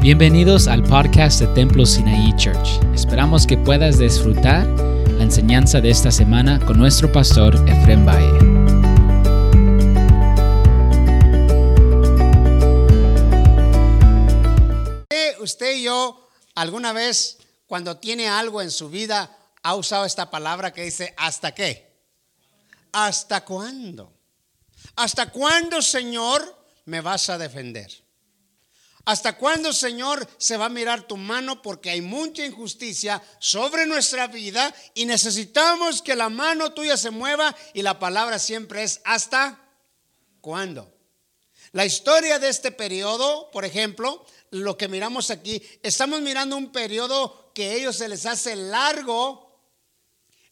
Bienvenidos al podcast de Templo Sinaí Church. Esperamos que puedas disfrutar la enseñanza de esta semana con nuestro pastor Efrem Valle. Usted y yo, alguna vez, cuando tiene algo en su vida, ha usado esta palabra que dice, ¿hasta qué? ¿Hasta cuándo? ¿Hasta cuándo, Señor, me vas a defender? ¿Hasta cuándo, Señor, se va a mirar tu mano? Porque hay mucha injusticia sobre nuestra vida y necesitamos que la mano tuya se mueva y la palabra siempre es ¿hasta cuándo? La historia de este periodo, por ejemplo, lo que miramos aquí, estamos mirando un periodo que a ellos se les hace largo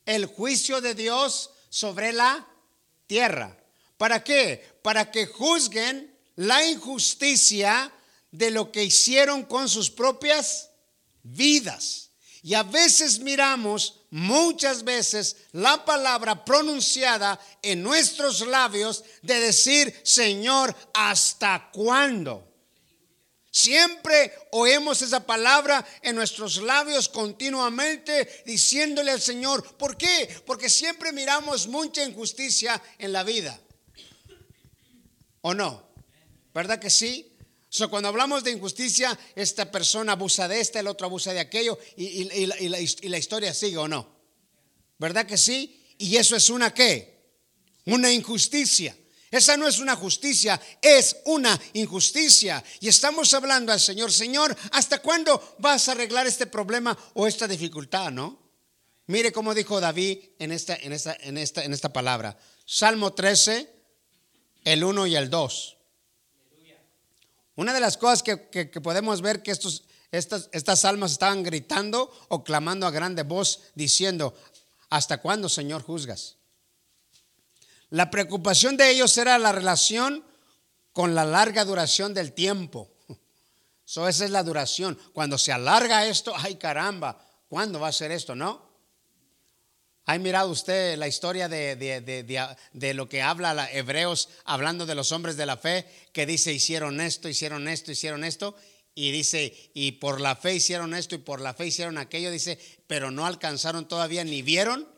el juicio de Dios sobre la tierra. ¿Para qué? Para que juzguen la injusticia de lo que hicieron con sus propias vidas. Y a veces miramos, muchas veces, la palabra pronunciada en nuestros labios de decir, Señor, ¿hasta cuándo? Siempre oímos esa palabra en nuestros labios continuamente diciéndole al Señor, ¿por qué? Porque siempre miramos mucha injusticia en la vida. ¿O no? ¿Verdad que sí? So, cuando hablamos de injusticia, esta persona abusa de esta, el otro abusa de aquello, y, la, historia sigue o no. ¿Verdad que sí? Y eso es una qué? Una injusticia. Esa no es una justicia, es una injusticia. Y estamos hablando al Señor, Señor, ¿hasta cuándo vas a arreglar este problema o esta dificultad, no? Mire cómo dijo David en esta, en esta, en esta, en esta palabra. Salmo 13, el 1 y el 2. Una de las cosas que, podemos ver que estos, estas, estas almas estaban gritando o clamando a grande voz diciendo, ¿hasta cuándo, Señor, juzgas? La preocupación de ellos era la relación con la larga duración del tiempo. esa es la duración. Cuando se alarga esto, ay caramba, ¿cuándo va a ser esto? ¿No? ¿Ha mirado usted la historia de, lo que habla Hebreos hablando de los hombres de la fe? Que dice, hicieron esto, hicieron esto, hicieron esto. Y dice, y por la fe hicieron esto y por la fe hicieron aquello. Dice, pero no alcanzaron todavía ni vieron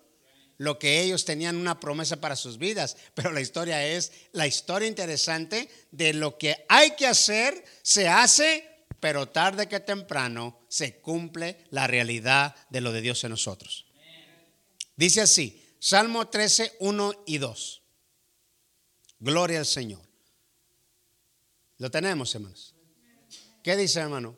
lo que ellos tenían una promesa para sus vidas. Pero la historia es la historia interesante de lo que hay que hacer, se hace, pero tarde que temprano se cumple la realidad de lo de Dios en nosotros. Dice así, Salmo 13, 1 y 2. Gloria al Señor. Lo tenemos, hermanos. ¿Qué dice, hermano?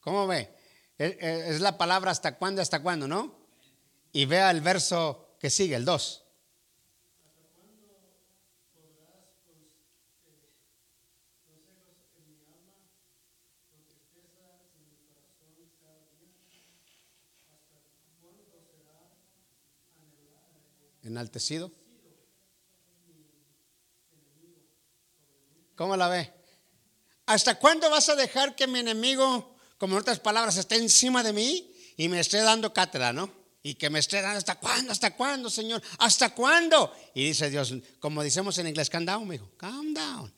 ¿Cómo ve? Es la palabra hasta cuándo, hasta cuándo, ¿no? Y vea el verso que sigue, el 2. Enaltecido. ¿Cómo la ve? ¿Hasta cuándo vas a dejar que mi enemigo, como en otras palabras, esté encima de mí y me esté dando cátedra, no? Y que me esté dando, ¿hasta cuándo? ¿Hasta cuándo, Señor? ¿Hasta cuándo? Y dice Dios, como decimos en inglés, calm down, hijo, calm down.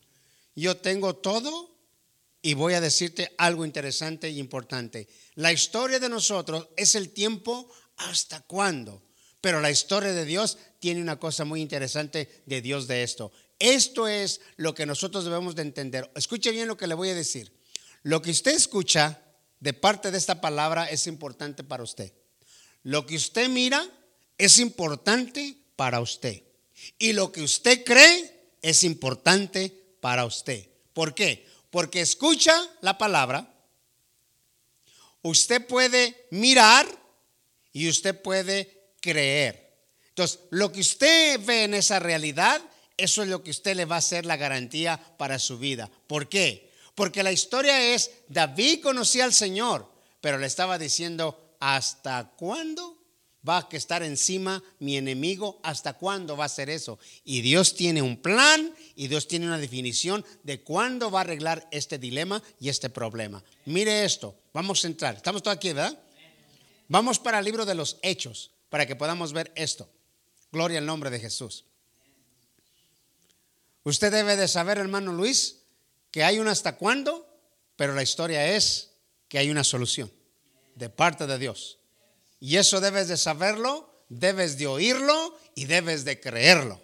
Yo tengo todo y voy a decirte algo interesante y importante. La historia de nosotros es el tiempo hasta cuándo. Pero la historia de Dios tiene una cosa muy interesante de Dios de esto. Esto es lo que nosotros debemos de entender. Escuche bien lo que le voy a decir. Lo que usted escucha de parte de esta palabra es importante para usted. Lo que usted mira es importante para usted. Y lo que usted cree es importante para usted. ¿Por qué? Porque escucha la palabra, usted puede mirar y usted puede creer. Entonces, lo que usted ve en esa realidad, eso es lo que usted le va a hacer la garantía para su vida. ¿Por qué? Porque la historia es, David conocía al Señor, pero le estaba diciendo, ¿hasta cuándo va a estar encima mi enemigo? ¿Hasta cuándo va a ser eso? Y Dios tiene un plan y Dios tiene una definición de cuándo va a arreglar este dilema y este problema. Mire esto, vamos a entrar. Estamos todos aquí, ¿verdad? Vamos para el libro de los Hechos para que podamos ver esto. Gloria al nombre de Jesús. Usted debe de saber, hermano Luis, que hay un hasta cuándo, pero la historia es que hay una solución de parte de Dios. Y eso debes de saberlo, debes de oírlo y debes de creerlo.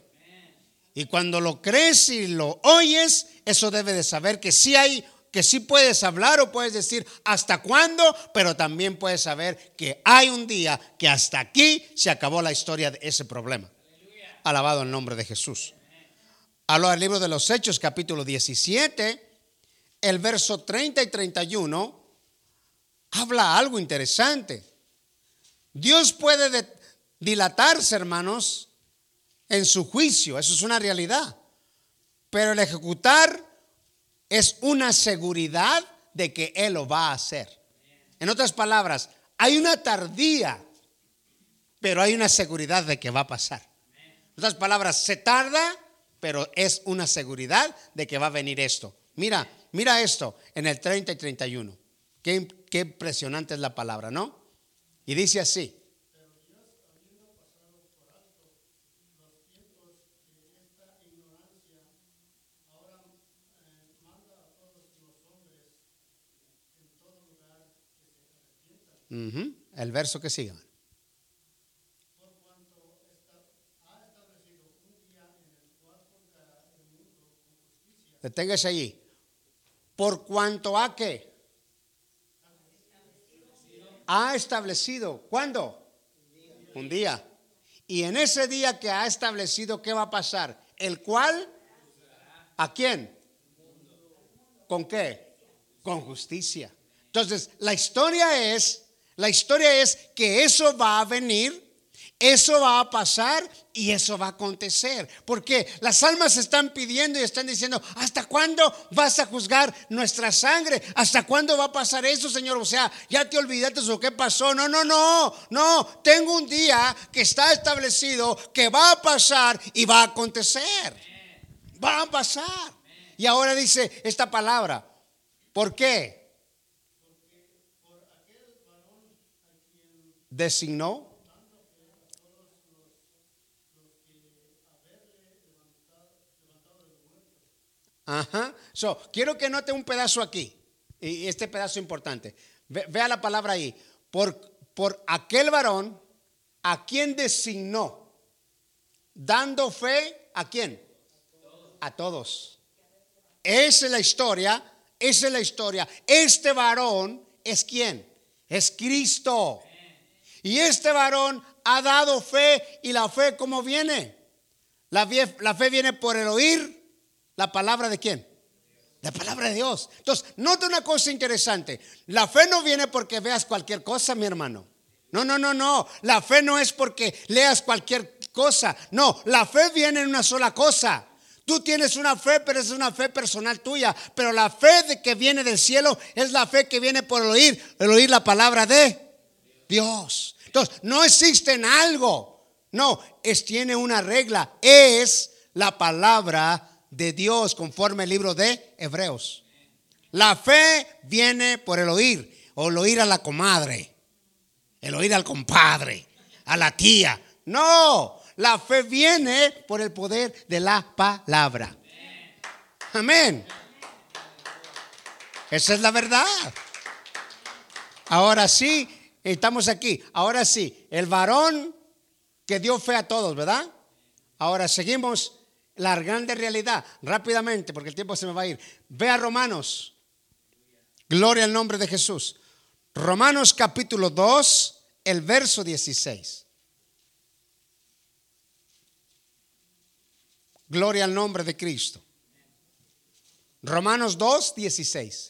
Y cuando lo crees y lo oyes, eso debe de saber que sí hay, que sí puedes hablar o puedes decir hasta cuándo, pero también puedes saber que hay un día que hasta aquí se acabó la historia de ese problema. Alabado el nombre de Jesús. Hablo del libro de los Hechos, capítulo 17, el verso 30 y 31, habla algo interesante. Dios puede dilatarse, hermanos, en su juicio, eso es una realidad. Pero el ejecutar es una seguridad de que Él lo va a hacer. En otras palabras, hay una tardía, pero hay una seguridad de que va a pasar. En otras palabras, se tarda, pero es una seguridad de que va a venir esto. Mira, mira esto en el 30 y 31. Qué, qué impresionante es la palabra, ¿no? Y dice así. El verso que siga. Deténgase allí. Por cuanto a qué? Ha establecido. ¿Cuándo? Un día. Y en ese día que ha establecido, ¿qué va a pasar? El cual, ¿a quién? ¿Con qué? Con justicia. Entonces, la historia es la historia es que eso va a venir, eso va a pasar y eso va a acontecer. Porque las almas están pidiendo y están diciendo, ¿hasta cuándo vas a juzgar nuestra sangre? ¿Hasta cuándo va a pasar eso, Señor? O sea, ya te olvidaste de lo que pasó. No, no, no, no. Tengo un día que está establecido que va a pasar y va a acontecer. Va a pasar. Y ahora dice esta palabra. ¿Por qué? Designó Ajá. So, quiero que note un pedazo aquí. Y este pedazo importante. vea la palabra ahí. Por, por aquel varón a quien designó. Dando fe a quién? A todos. Esa es la historia. Esa es la historia. Este varón es quién? Es Cristo. Y este varón ha dado fe y la fe, ¿cómo viene? La fe, viene por el oír la palabra de quién? La palabra de Dios. Entonces, nota una cosa interesante. La fe no viene porque veas cualquier cosa, mi hermano. No, no, no, no. La fe no es porque leas cualquier cosa. No, la fe viene en una sola cosa. Tú tienes una fe, pero es una fe personal tuya. Pero la fe de que viene del cielo es la fe que viene por el oír, el oír la palabra de Dios. Entonces, no existe en algo. No, es, tiene una regla. Es la palabra de Dios conforme el libro de Hebreos. La fe viene por el oír, o el oír a la comadre, el oír al compadre, a la tía. No, la fe viene por el poder de la palabra. Amén. Esa es la verdad. Ahora sí, Estamos aquí. Ahora sí, el varón que dio fe a todos, ¿verdad? Ahora seguimos la grande realidad rápidamente, porque el tiempo se me va a ir. Ve a Romanos. Gloria al nombre de Jesús. Romanos capítulo 2, el verso 16. Gloria al nombre de Cristo. Romanos 2, 16.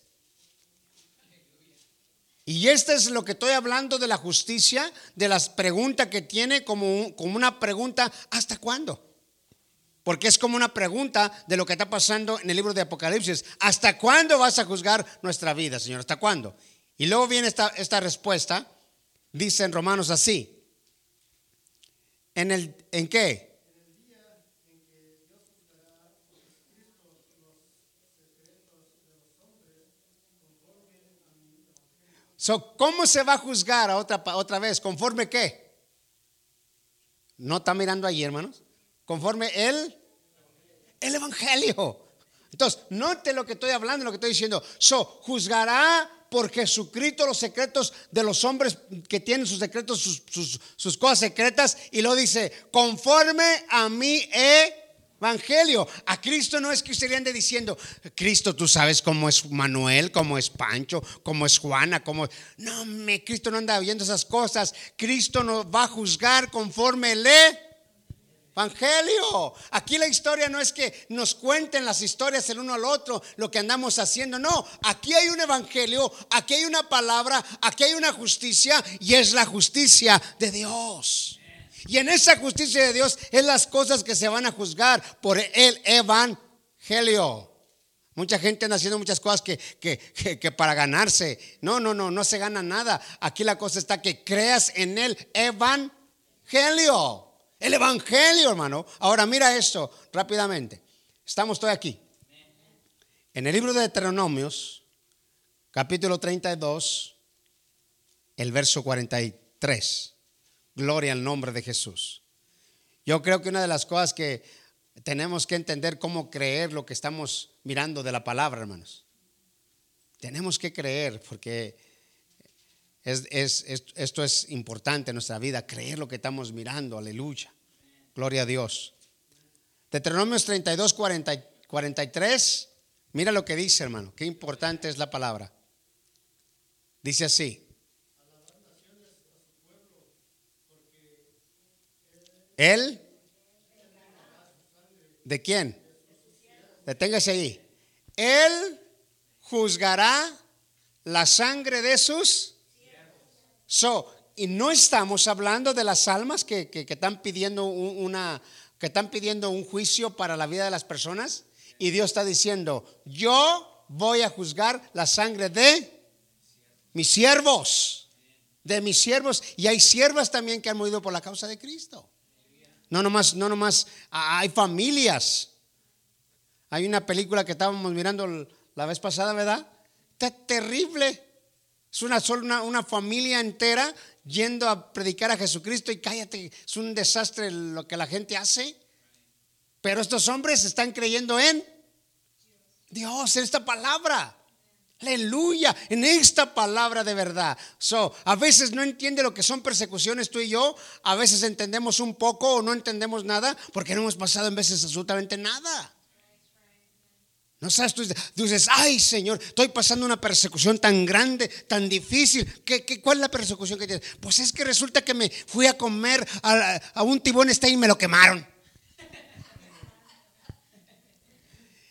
Y este es lo que estoy hablando de la justicia, de las preguntas que tiene como, como una pregunta, ¿hasta cuándo? Porque es como una pregunta de lo que está pasando en el libro de Apocalipsis. ¿Hasta cuándo vas a juzgar nuestra vida, Señor? ¿Hasta cuándo? Y luego viene esta, esta respuesta. Dice en Romanos así. ¿En, el, ¿En qué? So, ¿Cómo se va a juzgar a otra, otra vez? ¿Conforme qué? ¿No está mirando ahí, hermanos? Conforme el, el Evangelio. Entonces, note lo que estoy hablando, lo que estoy diciendo. So, juzgará por Jesucristo los secretos de los hombres que tienen sus secretos, sus, sus cosas secretas. Y lo dice, conforme a mí he Evangelio. A Cristo no es que usted ande diciendo, Cristo, tú sabes cómo es Manuel, cómo es Pancho, cómo es Juana, cómo... No, me, Cristo no anda viendo esas cosas. Cristo nos va a juzgar conforme le Evangelio. Aquí la historia no es que nos cuenten las historias el uno al otro, lo que andamos haciendo. No, aquí hay un evangelio, aquí hay una palabra, aquí hay una justicia y es la justicia de Dios. Y en esa justicia de Dios es las cosas que se van a juzgar por el evangelio. Mucha gente anda haciendo muchas cosas que, que, para ganarse. No, no, no, no se gana nada. Aquí la cosa está que creas en el evangelio. El evangelio, hermano. Ahora mira esto rápidamente. Estamos todos aquí. En el libro de Deuteronomios, capítulo 32, el verso 43. Gloria al nombre de Jesús. Yo creo que una de las cosas que tenemos que entender cómo creer lo que estamos mirando de la palabra, hermanos. Tenemos que creer porque esto es importante en nuestra vida, creer lo que estamos mirando, aleluya. Gloria a Dios. Deuteronomios 32, 43, mira lo que dice, hermano, qué importante es la palabra. Dice así, Él. ¿De quién? Deténgase ahí. Él juzgará la sangre de sus. So, y no estamos hablando de las almas que, que, están pidiendo una, que están pidiendo un juicio para la vida de las personas. Y Dios está diciendo, yo voy a juzgar la sangre de mis siervos, de mis siervos. Y hay siervas también que han muerto por la causa de Cristo. No nomás, no nomás, hay familias. Hay una película que estábamos mirando la vez pasada, ¿verdad? Está terrible. Es una, una, una familia entera yendo a predicar a Jesucristo y cállate, es un desastre lo que la gente hace. Pero estos hombres están creyendo en Dios, en esta palabra. Aleluya, en esta palabra de verdad. So, a veces no entiende lo que son persecuciones tú y yo, a veces entendemos un poco o no entendemos nada porque no hemos pasado en veces absolutamente nada. No sabes, tú, dices, ay Señor, estoy pasando una persecución tan grande, tan difícil. ¿Qué, qué, cuál es la persecución que tienes? Pues es que resulta que me fui a comer a, a un tibón este y me lo quemaron.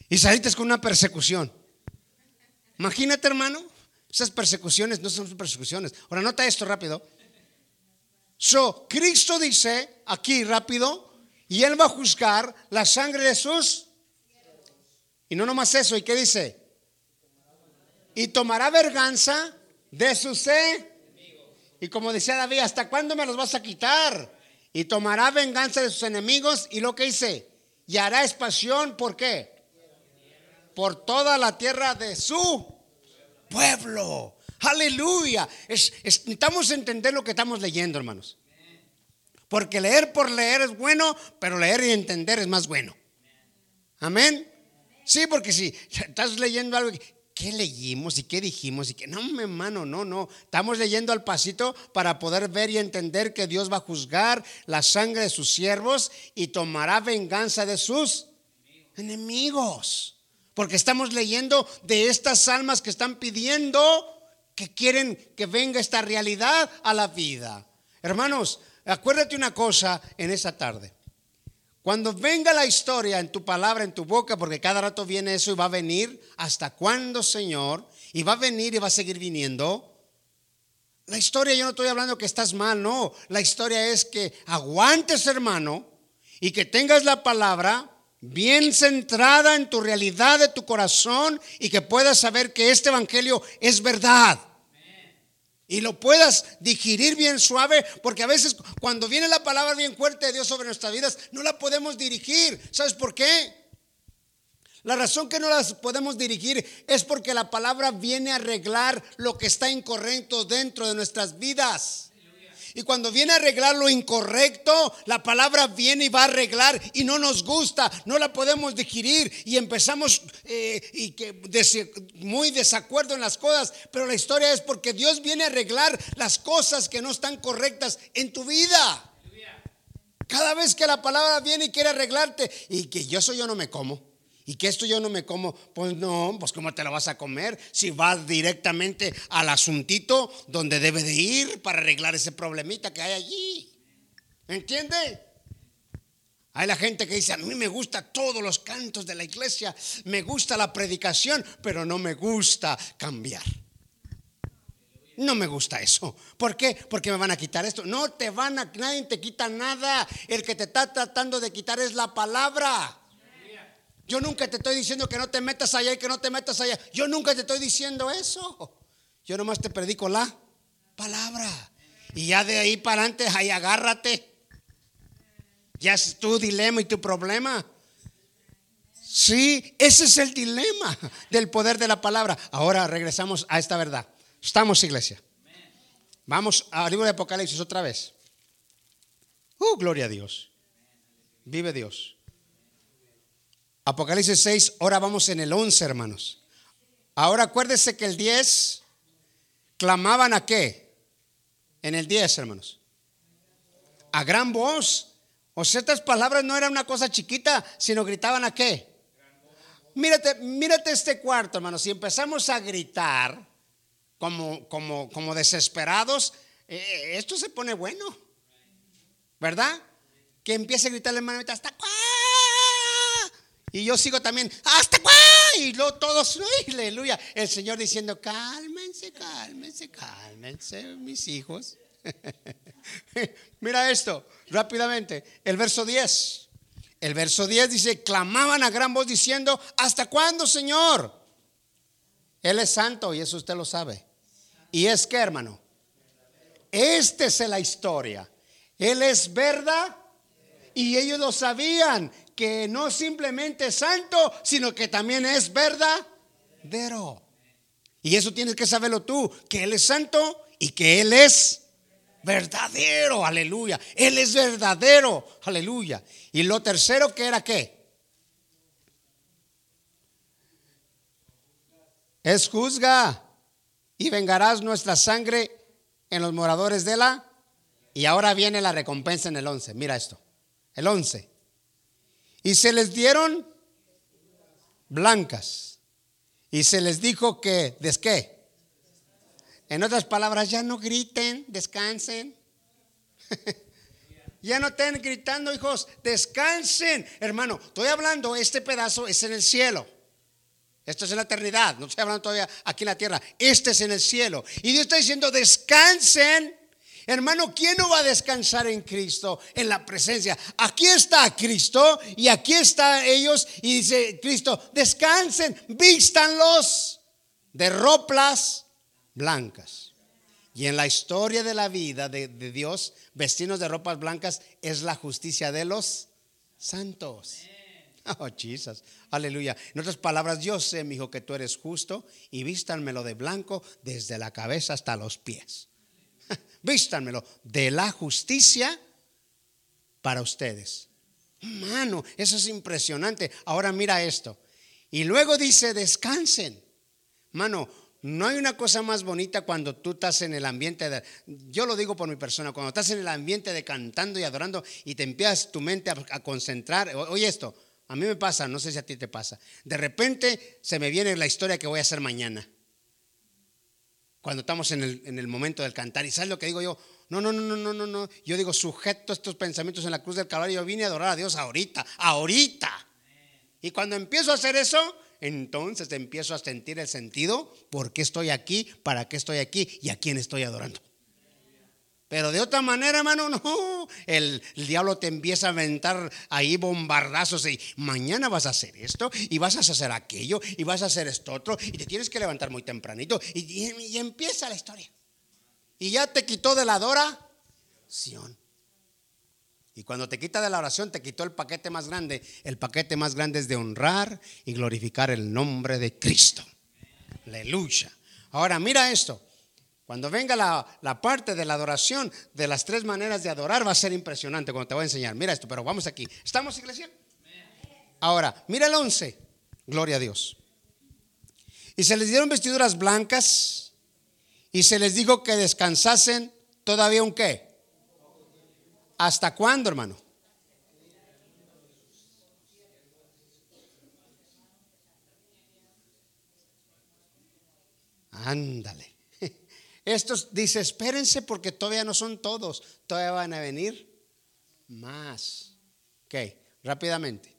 Y saliste con una persecución. Imagínate, hermano, esas persecuciones no son persecuciones. Ahora, nota esto rápido. So, Cristo dice aquí rápido, y Él va a juzgar la sangre de sus. Y no nomás eso, ¿y qué dice? Y tomará verganza de sus. Y como decía David, ¿hasta cuándo me los vas a quitar? Y tomará venganza de sus enemigos. Y lo que dice, y hará expansión, ¿por qué? Por toda la tierra de su pueblo. Aleluya. necesitamos entender lo que estamos leyendo, hermanos. Porque leer por leer es bueno, pero leer y entender es más bueno. Amén. Sí, porque si estás leyendo algo, ¿qué leímos y qué dijimos? Y que no, hermano, no, no. Estamos leyendo al pasito para poder ver y entender que Dios va a juzgar la sangre de sus siervos y tomará venganza de sus enemigos. Porque estamos leyendo de estas almas que están pidiendo que quieren que venga esta realidad a la vida. Hermanos, acuérdate una cosa en esa tarde. Cuando venga la historia en tu palabra, en tu boca, porque cada rato viene eso y va a venir, ¿hasta cuándo, Señor? Y va a venir y va a seguir viniendo. La historia, yo no estoy hablando que estás mal, no. La historia es que aguantes, hermano, y que tengas la palabra bien centrada en tu realidad de tu corazón y que puedas saber que este Evangelio es verdad. Y lo puedas digerir bien suave, porque a veces cuando viene la palabra bien fuerte de Dios sobre nuestras vidas, no la podemos dirigir. ¿Sabes por qué? La razón que no las podemos dirigir es porque la palabra viene a arreglar lo que está incorrecto dentro de nuestras vidas. Y cuando viene a arreglar lo incorrecto, la palabra viene y va a arreglar y no nos gusta, no la podemos digerir y empezamos eh, y que muy desacuerdo en las cosas. Pero la historia es porque Dios viene a arreglar las cosas que no están correctas en tu vida. Cada vez que la palabra viene y quiere arreglarte y que yo soy yo no me como. Y que esto yo no me como, pues no, pues cómo te lo vas a comer si vas directamente al asuntito donde debe de ir para arreglar ese problemita que hay allí. ¿Entiende? Hay la gente que dice, a mí me gusta todos los cantos de la iglesia, me gusta la predicación, pero no me gusta cambiar. No me gusta eso. ¿Por qué? Porque me van a quitar esto. No te van a, nadie te quita nada. El que te está tratando de quitar es la palabra. Yo nunca te estoy diciendo que no te metas allá y que no te metas allá. Yo nunca te estoy diciendo eso. Yo nomás te predico la palabra. Y ya de ahí para adelante, ahí agárrate. Ya es tu dilema y tu problema. Sí, ese es el dilema del poder de la palabra. Ahora regresamos a esta verdad. Estamos, iglesia. Vamos al libro de Apocalipsis otra vez. Uh, gloria a Dios. Vive Dios. Apocalipsis 6, ahora vamos en el 11, hermanos. Ahora acuérdese que el 10 clamaban a qué? En el 10, hermanos. A gran voz. O sea, estas palabras no eran una cosa chiquita, sino gritaban a qué? Mírate, mírate este cuarto, hermanos. Si empezamos a gritar como, como, como desesperados, eh, esto se pone bueno. ¿Verdad? Que empiece a gritar hermano, hasta cuándo y yo sigo también, hasta cuándo. Y luego todos, aleluya. El Señor diciendo, cálmense, cálmense, cálmense, mis hijos. Mira esto, rápidamente. El verso 10. El verso 10 dice, clamaban a gran voz diciendo, ¿hasta cuándo, Señor? Él es santo y eso usted lo sabe. ¿Y es que, hermano? Esta es la historia. Él es verdad y ellos lo sabían que no simplemente es santo, sino que también es verdadero. Y eso tienes que saberlo tú, que Él es santo y que Él es verdadero, aleluya. Él es verdadero, aleluya. Y lo tercero que era qué? Es juzga y vengarás nuestra sangre en los moradores de la... Y ahora viene la recompensa en el 11. Mira esto. El 11. Y se les dieron blancas. Y se les dijo que, ¿des qué? En otras palabras, ya no griten, descansen. ya no estén gritando, hijos, descansen. Hermano, estoy hablando, este pedazo es en el cielo. Esto es en la eternidad, no estoy hablando todavía aquí en la tierra. Este es en el cielo. Y Dios está diciendo, descansen Hermano, ¿quién no va a descansar en Cristo, en la presencia? Aquí está Cristo y aquí están ellos y dice Cristo, descansen, vístanlos de ropas blancas. Y en la historia de la vida de, Dios, vestidos de ropas blancas es la justicia de los santos. Oh, Jesus. Aleluya. En otras palabras, yo sé, mi hijo, que tú eres justo y vístanmelo de blanco desde la cabeza hasta los pies vístanmelo, de la justicia para ustedes. Mano, eso es impresionante. Ahora mira esto. Y luego dice, descansen. Mano, no hay una cosa más bonita cuando tú estás en el ambiente de, yo lo digo por mi persona, cuando estás en el ambiente de cantando y adorando y te empiezas tu mente a, a concentrar. Oye esto, a mí me pasa, no sé si a ti te pasa. De repente se me viene la historia que voy a hacer mañana cuando estamos en el, en el momento del cantar. ¿Y sabes lo que digo yo? No, no, no, no, no, no, no. Yo digo, sujeto estos pensamientos en la cruz del Calvario. Yo vine a adorar a Dios ahorita, ahorita. Y cuando empiezo a hacer eso, entonces empiezo a sentir el sentido. ¿Por qué estoy aquí? ¿Para qué estoy aquí? ¿Y a quién estoy adorando? Pero de otra manera, hermano, no. El, diablo te empieza a aventar ahí bombardazos y mañana vas a hacer esto y vas a hacer aquello y vas a hacer esto otro y te tienes que levantar muy tempranito y, y empieza la historia. Y ya te quitó de la adoración. Y cuando te quita de la oración, te quitó el paquete más grande. El paquete más grande es de honrar y glorificar el nombre de Cristo. Aleluya. Ahora mira esto. Cuando venga la, parte de la adoración, de las tres maneras de adorar, va a ser impresionante cuando te voy a enseñar. Mira esto, pero vamos aquí. ¿Estamos, iglesia? Ahora, mira el 11. Gloria a Dios. Y se les dieron vestiduras blancas y se les dijo que descansasen todavía un qué. ¿Hasta cuándo, hermano? Ándale. Estos dice, espérense porque todavía no son todos, todavía van a venir más. Ok, rápidamente.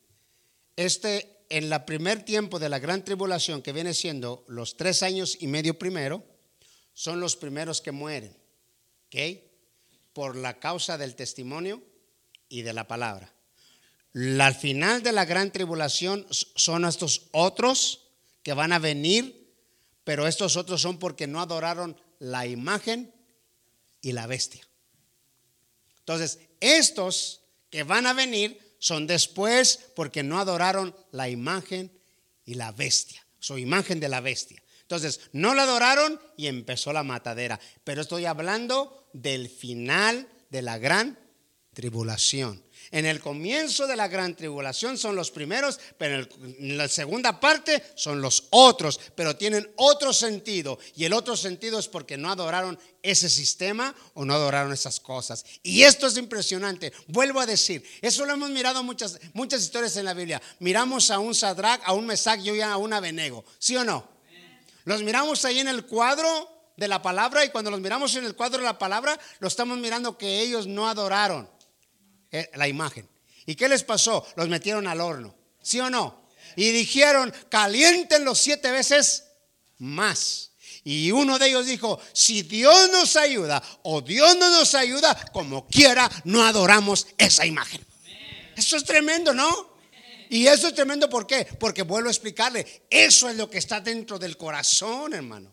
Este, en la primer tiempo de la gran tribulación, que viene siendo los tres años y medio primero, son los primeros que mueren. ¿Ok? Por la causa del testimonio y de la palabra. Al final de la gran tribulación son estos otros que van a venir, pero estos otros son porque no adoraron la imagen y la bestia. Entonces, estos que van a venir son después porque no adoraron la imagen y la bestia, su imagen de la bestia. Entonces, no la adoraron y empezó la matadera. Pero estoy hablando del final de la gran tribulación. En el comienzo de la gran tribulación son los primeros, pero en la segunda parte son los otros, pero tienen otro sentido. Y el otro sentido es porque no adoraron ese sistema o no adoraron esas cosas. Y esto es impresionante. Vuelvo a decir, eso lo hemos mirado muchas, muchas historias en la Biblia. Miramos a un Sadrach, a un Mesach y a un Abenego. ¿Sí o no? Los miramos ahí en el cuadro de la palabra y cuando los miramos en el cuadro de la palabra, lo estamos mirando que ellos no adoraron. Eh, la imagen. ¿Y qué les pasó? Los metieron al horno. ¿Sí o no? Y dijeron, calienten los siete veces más. Y uno de ellos dijo, si Dios nos ayuda o Dios no nos ayuda, como quiera, no adoramos esa imagen. Eso es tremendo, ¿no? Y eso es tremendo, ¿por qué? Porque vuelvo a explicarle, eso es lo que está dentro del corazón, hermano.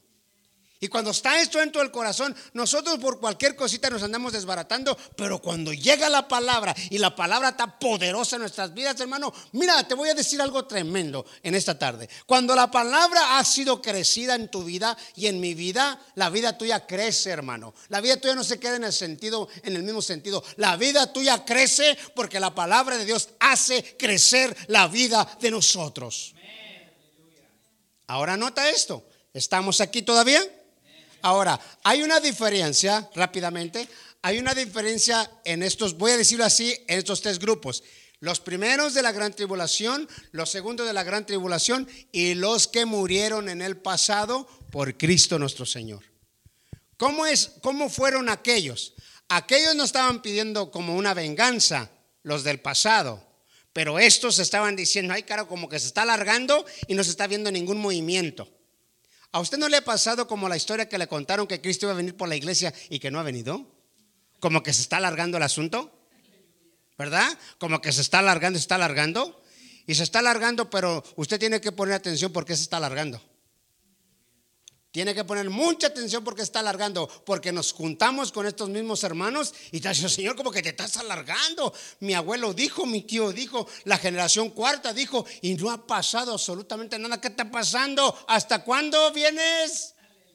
Y cuando está esto dentro del corazón, nosotros por cualquier cosita nos andamos desbaratando, pero cuando llega la palabra y la palabra está poderosa en nuestras vidas, hermano, mira, te voy a decir algo tremendo en esta tarde. Cuando la palabra ha sido crecida en tu vida y en mi vida, la vida tuya crece, hermano. La vida tuya no se queda en el sentido, en el mismo sentido. La vida tuya crece porque la palabra de Dios hace crecer la vida de nosotros. Ahora nota esto. ¿Estamos aquí todavía? Ahora, hay una diferencia, rápidamente, hay una diferencia en estos, voy a decirlo así, en estos tres grupos. Los primeros de la gran tribulación, los segundos de la gran tribulación y los que murieron en el pasado por Cristo nuestro Señor. ¿Cómo, es, cómo fueron aquellos? Aquellos no estaban pidiendo como una venganza, los del pasado, pero estos estaban diciendo, ay, caro, como que se está alargando y no se está viendo ningún movimiento. ¿A usted no le ha pasado como la historia que le contaron que Cristo iba a venir por la iglesia y que no ha venido? Como que se está alargando el asunto. ¿Verdad? Como que se está alargando, se está alargando. Y se está alargando, pero usted tiene que poner atención porque se está alargando. Tiene que poner mucha atención porque está alargando, porque nos juntamos con estos mismos hermanos y te dice, Señor, como que te estás alargando. Mi abuelo dijo, mi tío dijo, la generación cuarta dijo, y no ha pasado absolutamente nada. ¿Qué está pasando? ¿Hasta cuándo vienes?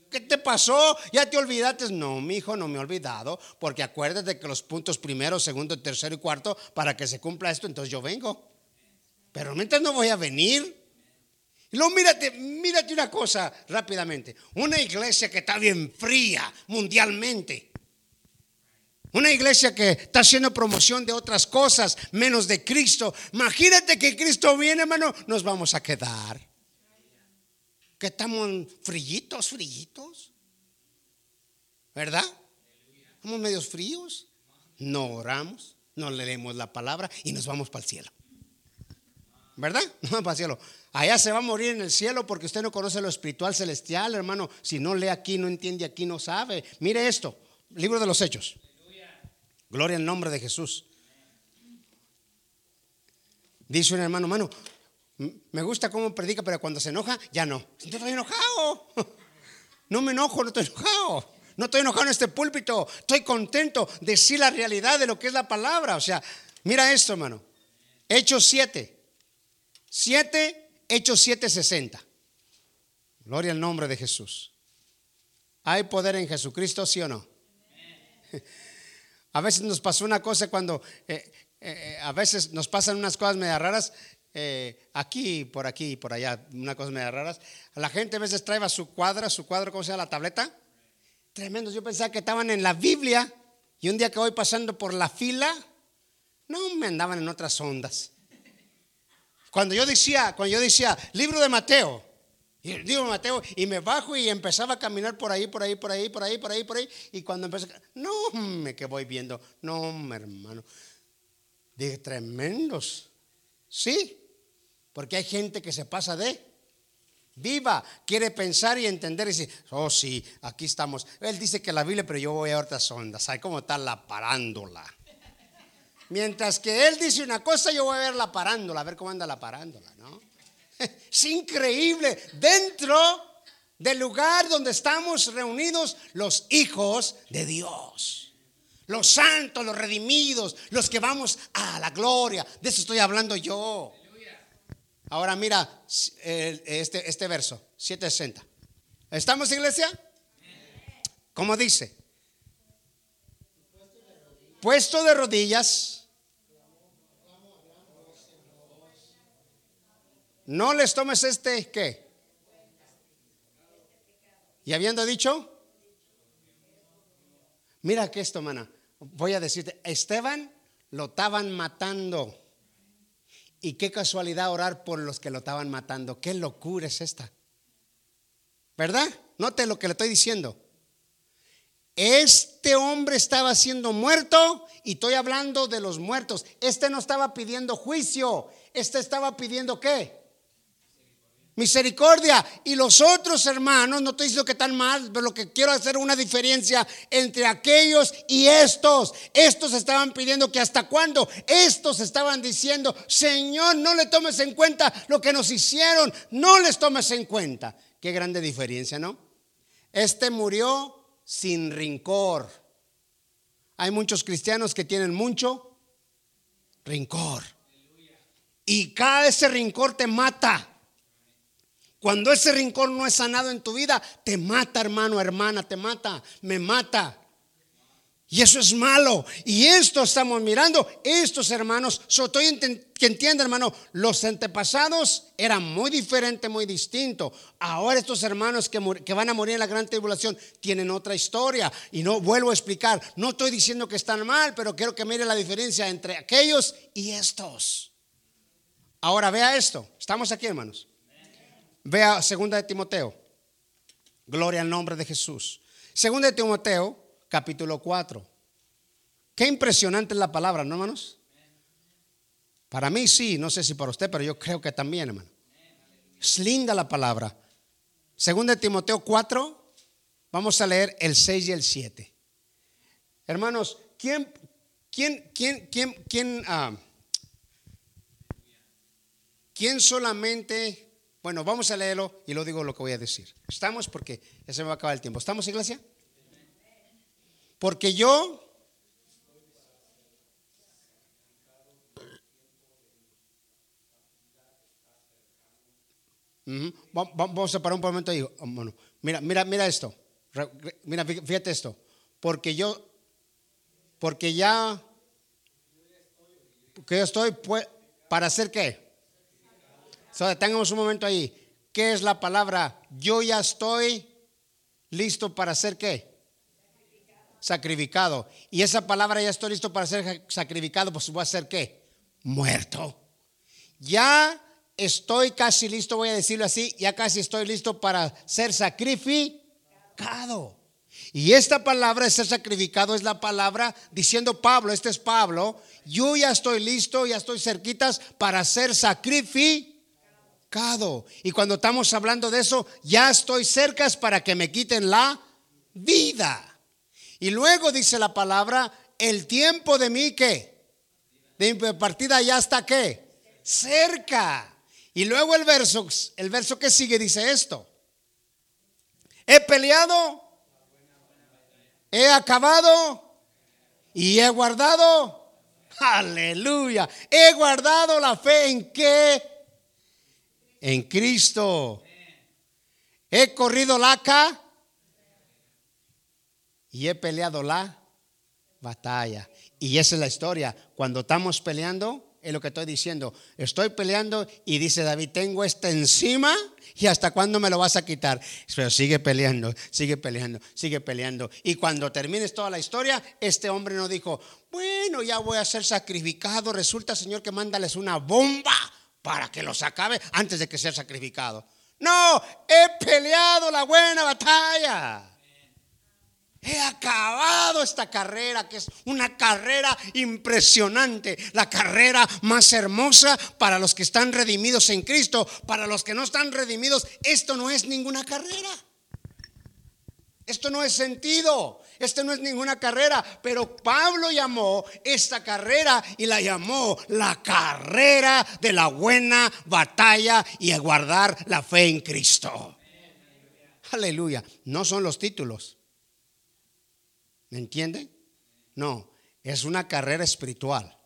¿Qué te pasó? ¿Ya te olvidaste? No, mi hijo, no me he olvidado, porque acuérdate que los puntos primero, segundo, tercero y cuarto, para que se cumpla esto, entonces yo vengo. Pero mientras no voy a venir, luego mírate, mírate una cosa rápidamente. Una iglesia que está bien fría mundialmente. Una iglesia que está haciendo promoción de otras cosas, menos de Cristo. Imagínate que Cristo viene, hermano, nos vamos a quedar. Que estamos frillitos, frillitos. ¿Verdad? Estamos medios fríos. No oramos, no leemos la palabra y nos vamos para el cielo. ¿Verdad? No para el cielo. Allá se va a morir en el cielo porque usted no conoce lo espiritual celestial, hermano. Si no lee aquí, no entiende aquí, no sabe. Mire esto, libro de los Hechos. Gloria al nombre de Jesús. Dice un hermano, hermano, me gusta cómo predica, pero cuando se enoja, ya no. Estoy enojado. No me enojo, no estoy enojado. No estoy enojado en este púlpito. Estoy contento de decir la realidad de lo que es la palabra. O sea, mira esto, hermano. Hechos 7. 7 Hechos 7:60. Gloria al nombre de Jesús. ¿Hay poder en Jesucristo, sí o no? A veces nos pasó una cosa cuando, eh, eh, a veces nos pasan unas cosas medio raras, eh, aquí, por aquí por allá, unas cosas medio raras. La gente a veces trae su cuadra, su cuadro, ¿cómo se llama? La tableta. Tremendos, yo pensaba que estaban en la Biblia y un día que voy pasando por la fila, no me andaban en otras ondas. Cuando yo decía, cuando yo decía, libro de Mateo, y digo Mateo, y me bajo y empezaba a caminar por ahí, por ahí, por ahí, por ahí, por ahí, por ahí. Y cuando empecé, no, me que voy viendo, no, hermano. Dije, tremendos. Sí, porque hay gente que se pasa de viva, quiere pensar y entender y dice, oh sí, aquí estamos. Él dice que la Biblia, pero yo voy a otras ondas. ¿Sabe cómo está la parándola? Mientras que él dice una cosa, yo voy a ver la parándola, a ver cómo anda la parándola, ¿no? Es increíble. Dentro del lugar donde estamos reunidos los hijos de Dios. Los santos, los redimidos, los que vamos a la gloria. De eso estoy hablando yo. Ahora mira este, este verso, 760. ¿Estamos, iglesia? ¿Cómo dice? Puesto de rodillas No les tomes este, ¿qué? Y habiendo dicho, mira que esto, mana, voy a decirte, Esteban lo estaban matando. Y qué casualidad orar por los que lo estaban matando. Qué locura es esta. ¿Verdad? Note lo que le estoy diciendo. Este hombre estaba siendo muerto y estoy hablando de los muertos. Este no estaba pidiendo juicio. Este estaba pidiendo qué? Misericordia. Y los otros hermanos, no estoy diciendo que están mal, pero lo que quiero hacer una diferencia entre aquellos y estos. Estos estaban pidiendo que hasta cuándo. Estos estaban diciendo, Señor, no le tomes en cuenta lo que nos hicieron. No les tomes en cuenta. Qué grande diferencia, ¿no? Este murió sin rincor. Hay muchos cristianos que tienen mucho rincor. Y cada ese rincor te mata. Cuando ese rincón no es sanado en tu vida, te mata, hermano, hermana, te mata, me mata. Y eso es malo. Y esto estamos mirando, estos hermanos, estoy que entienda, hermano, los antepasados eran muy diferentes, muy distintos. Ahora estos hermanos que, que, van a morir en la gran tribulación tienen otra historia. Y no vuelvo a explicar, no estoy diciendo que están mal, pero quiero que mire la diferencia entre aquellos y estos. Ahora vea esto, estamos aquí, hermanos. Vea segunda de Timoteo. Gloria al nombre de Jesús. Segunda de Timoteo, capítulo 4. Qué impresionante es la palabra, ¿no, hermanos? Para mí sí, no sé si para usted, pero yo creo que también, hermano. Es linda la palabra. Segunda de Timoteo 4, vamos a leer el 6 y el 7. Hermanos, ¿quién, quién, quién, quién, quién, ah, quién solamente bueno, vamos a leerlo y lo digo lo que voy a decir. ¿Estamos? Porque ya se me va a acabar el tiempo. ¿Estamos, iglesia? Porque yo... Vamos a parar un momento ahí. Bueno, mira, mira, mira esto. Mira, fíjate esto. Porque yo, porque ya, que yo estoy, pues, ¿para hacer qué? So, un momento ahí. ¿Qué es la palabra? Yo ya estoy listo para ser qué? Sacrificado. Y esa palabra ya estoy listo para ser sacrificado, pues voy a ser qué? Muerto. Ya estoy casi listo, voy a decirlo así, ya casi estoy listo para ser sacrificado. Y esta palabra de ser sacrificado es la palabra diciendo Pablo, este es Pablo, yo ya estoy listo, ya estoy cerquitas para ser sacrificado y cuando estamos hablando de eso, ya estoy cerca para que me quiten la vida. Y luego dice la palabra, el tiempo de mí que de partida ya está qué? Cerca. Y luego el verso, el verso que sigue dice esto. He peleado, he acabado y he guardado. Aleluya. He guardado la fe en que en Cristo. He corrido la y he peleado la batalla. Y esa es la historia. Cuando estamos peleando, es lo que estoy diciendo. Estoy peleando y dice David, tengo este encima y hasta cuándo me lo vas a quitar. Pero sigue peleando, sigue peleando, sigue peleando. Y cuando termines toda la historia, este hombre no dijo, bueno, ya voy a ser sacrificado. Resulta, Señor, que mándales una bomba para que los acabe antes de que sea sacrificado. No, he peleado la buena batalla. He acabado esta carrera, que es una carrera impresionante, la carrera más hermosa para los que están redimidos en Cristo. Para los que no están redimidos, esto no es ninguna carrera. Esto no es sentido, esto no es ninguna carrera, pero Pablo llamó esta carrera y la llamó la carrera de la buena batalla y a guardar la fe en Cristo. Aleluya, no son los títulos. ¿Me entiende? No, es una carrera espiritual.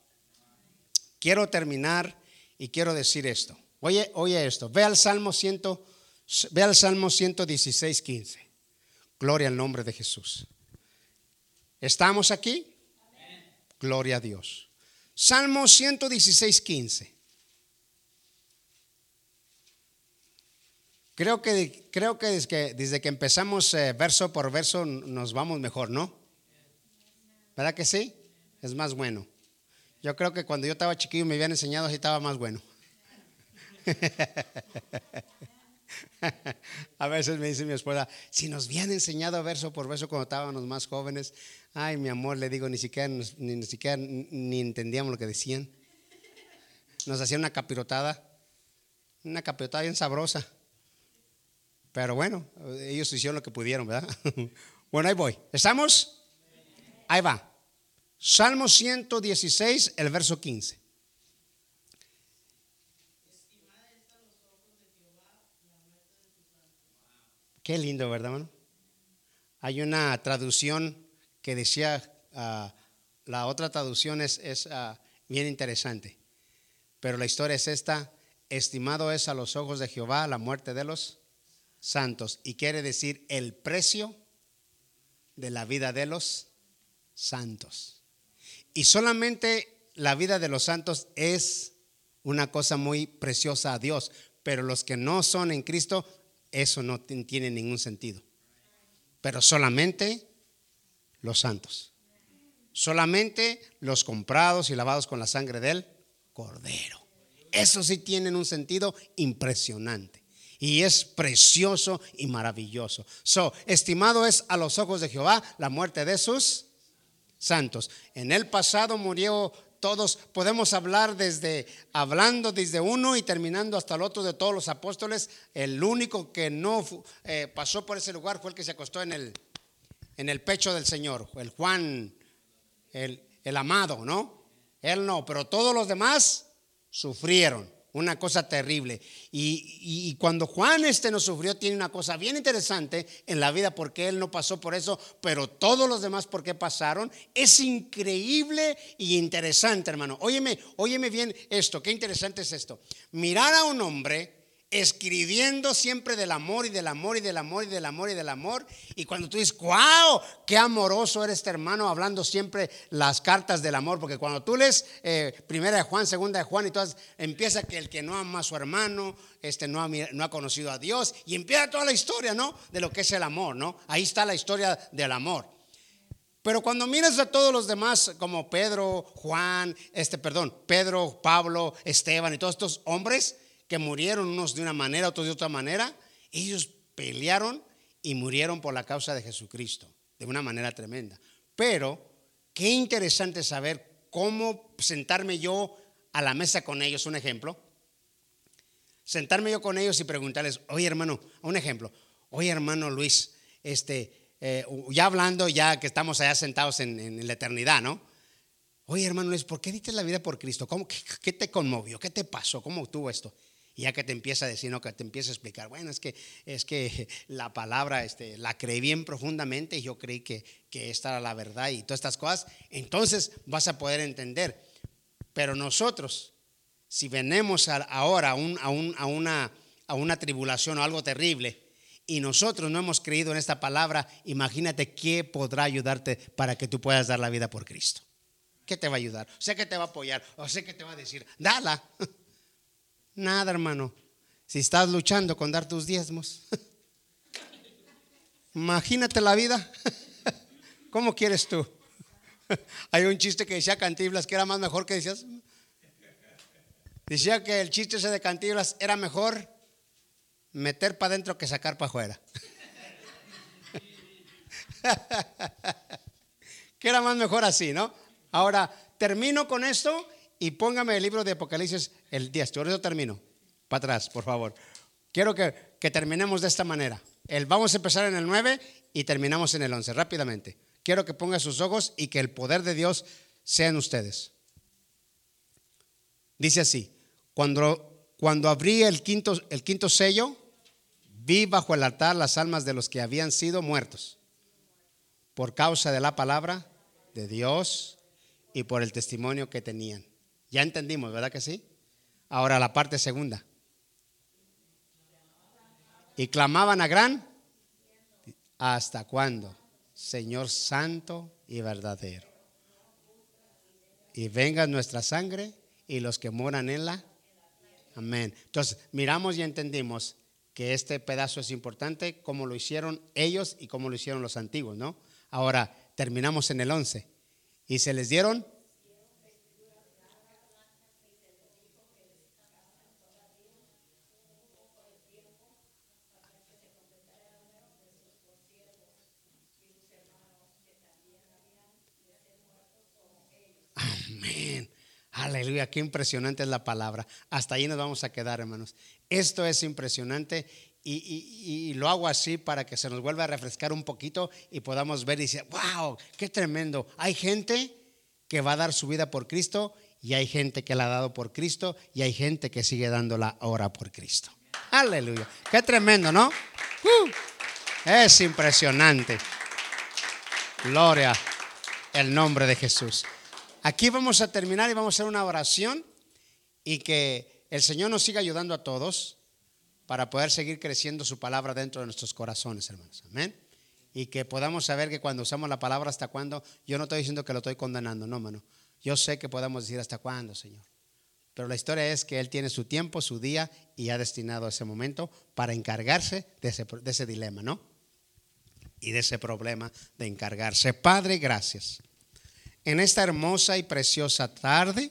Quiero terminar y quiero decir esto. Oye, oye esto. Ve al Salmo 100, ve al Salmo 116, 15. Gloria al nombre de Jesús. ¿Estamos aquí? Gloria a Dios. Salmo 116, 15. Creo que, creo que desde que, empezamos eh, verso por verso nos vamos mejor, ¿no? ¿Verdad que sí? Es más bueno. Yo creo que cuando yo estaba chiquillo me habían enseñado así estaba más bueno. A veces me dice mi esposa, si nos habían enseñado verso por verso cuando estábamos más jóvenes, ay mi amor, le digo, ni siquiera, ni, ni entendíamos lo que decían. Nos hacían una capirotada, una capirotada bien sabrosa. Pero bueno, ellos hicieron lo que pudieron, ¿verdad? Bueno, ahí voy. ¿Estamos? Ahí va. Salmo 116, el verso 15. Qué lindo, ¿verdad, hermano? Hay una traducción que decía, ah, la otra traducción es, ah, bien interesante, pero la historia es esta, estimado es a los ojos de Jehová la muerte de los santos, y quiere decir el precio de la vida de los santos. Y solamente la vida de los santos es una cosa muy preciosa a Dios, pero los que no son en Cristo, eso no tiene ningún sentido. Pero solamente los santos. Solamente los comprados y lavados con la sangre del cordero. Eso sí tienen un sentido impresionante. Y es precioso y maravilloso. So, estimado es a los ojos de Jehová la muerte de sus santos. En el pasado murió todos, podemos hablar desde, hablando desde uno y terminando hasta el otro de todos los apóstoles. El único que no eh, pasó por ese lugar fue el que se acostó en el, en el pecho del Señor, el Juan, el, el amado, ¿no? Él no, pero todos los demás sufrieron una cosa terrible. Y, cuando Juan este no sufrió, tiene una cosa bien interesante en la vida, porque él no pasó por eso, pero todos los demás, ¿por qué pasaron? Es increíble y interesante, hermano. Óyeme, óyeme bien esto, qué interesante es esto. Mirar a un hombre escribiendo siempre del amor y del amor y del amor y del amor y del amor. Y cuando tú dices, wow, qué amoroso eres este hermano, hablando siempre las cartas del amor, porque cuando tú lees eh, primera de Juan, segunda de Juan y todas, empieza que el que no ama a su hermano, este no ha, no ha conocido a Dios, y empieza toda la historia, ¿no? De lo que es el amor, ¿no? Ahí está la historia del amor. Pero cuando miras a todos los demás, como Pedro, Juan, este, perdón, Pedro, Pablo, Esteban y todos estos hombres, que murieron unos de una manera, otros de otra manera, ellos pelearon y murieron por la causa de Jesucristo, de una manera tremenda. Pero qué interesante saber cómo sentarme yo a la mesa con ellos, un ejemplo. Sentarme yo con ellos y preguntarles, oye hermano, un ejemplo, oye hermano Luis, este, eh, ya hablando, ya que estamos allá sentados en, la eternidad, ¿no? Oye hermano Luis, ¿por qué diste la vida por Cristo? ¿Cómo, qué, ¿Qué te conmovió? ¿Qué te pasó? ¿Cómo tuvo esto? Y ya que te empieza a decir, no, que te empieza a explicar, bueno, es que, es que la palabra este, la creí bien profundamente y yo creí que, que esta era la verdad y todas estas cosas, entonces vas a poder entender. Pero nosotros, si venimos ahora a, un, a, una, a una tribulación o algo terrible, y nosotros no hemos creído en esta palabra, imagínate qué podrá ayudarte para que tú puedas dar la vida por Cristo. ¿Qué te va a ayudar? Sé que te va a apoyar, o sé que te va a decir, dala. Nada, hermano. Si estás luchando con dar tus diezmos, imagínate la vida. ¿Cómo quieres tú? Hay un chiste que decía Cantiblas que era más mejor que decías. Decía que el chiste ese de Cantiblas era mejor meter para adentro que sacar para afuera. que era más mejor así, ¿no? Ahora, termino con esto y póngame el libro de Apocalipsis el 10. Por eso termino. Para atrás, por favor. Quiero que, que terminemos de esta manera. El, vamos a empezar en el 9 y terminamos en el 11, rápidamente. Quiero que ponga sus ojos y que el poder de Dios sea en ustedes. Dice así, cuando, cuando abrí el quinto, el quinto sello, vi bajo el altar las almas de los que habían sido muertos por causa de la palabra de Dios y por el testimonio que tenían. Ya entendimos, ¿verdad que sí? Ahora la parte segunda. Y clamaban a gran, ¿hasta cuándo? Señor santo y verdadero. Y venga nuestra sangre y los que moran en la. Amén. Entonces, miramos y entendimos que este pedazo es importante, como lo hicieron ellos y como lo hicieron los antiguos, ¿no? Ahora, terminamos en el 11. Y se les dieron Amén. Aleluya, qué impresionante es la palabra. Hasta ahí nos vamos a quedar, hermanos. Esto es impresionante y, lo hago así para que se nos vuelva a refrescar un poquito y podamos ver y decir, wow, qué tremendo. Hay gente que va a dar su vida por Cristo y hay gente que la ha dado por Cristo y hay gente que sigue dándola ahora por Cristo. Aleluya. Qué tremendo, ¿no? Uh, es impresionante. Gloria el nombre de Jesús. Aquí vamos a terminar y vamos a hacer una oración y que el Señor nos siga ayudando a todos para poder seguir creciendo su palabra dentro de nuestros corazones, hermanos. Amén. Y que podamos saber que cuando usamos la palabra hasta cuándo, yo no estoy diciendo que lo estoy condenando, no, hermano. Yo sé que podemos decir hasta cuándo, Señor. Pero la historia es que Él tiene su tiempo, su día y ha destinado ese momento para encargarse de ese dilema, ¿no? Y de ese problema de encargarse. Padre, gracias en esta hermosa y preciosa tarde.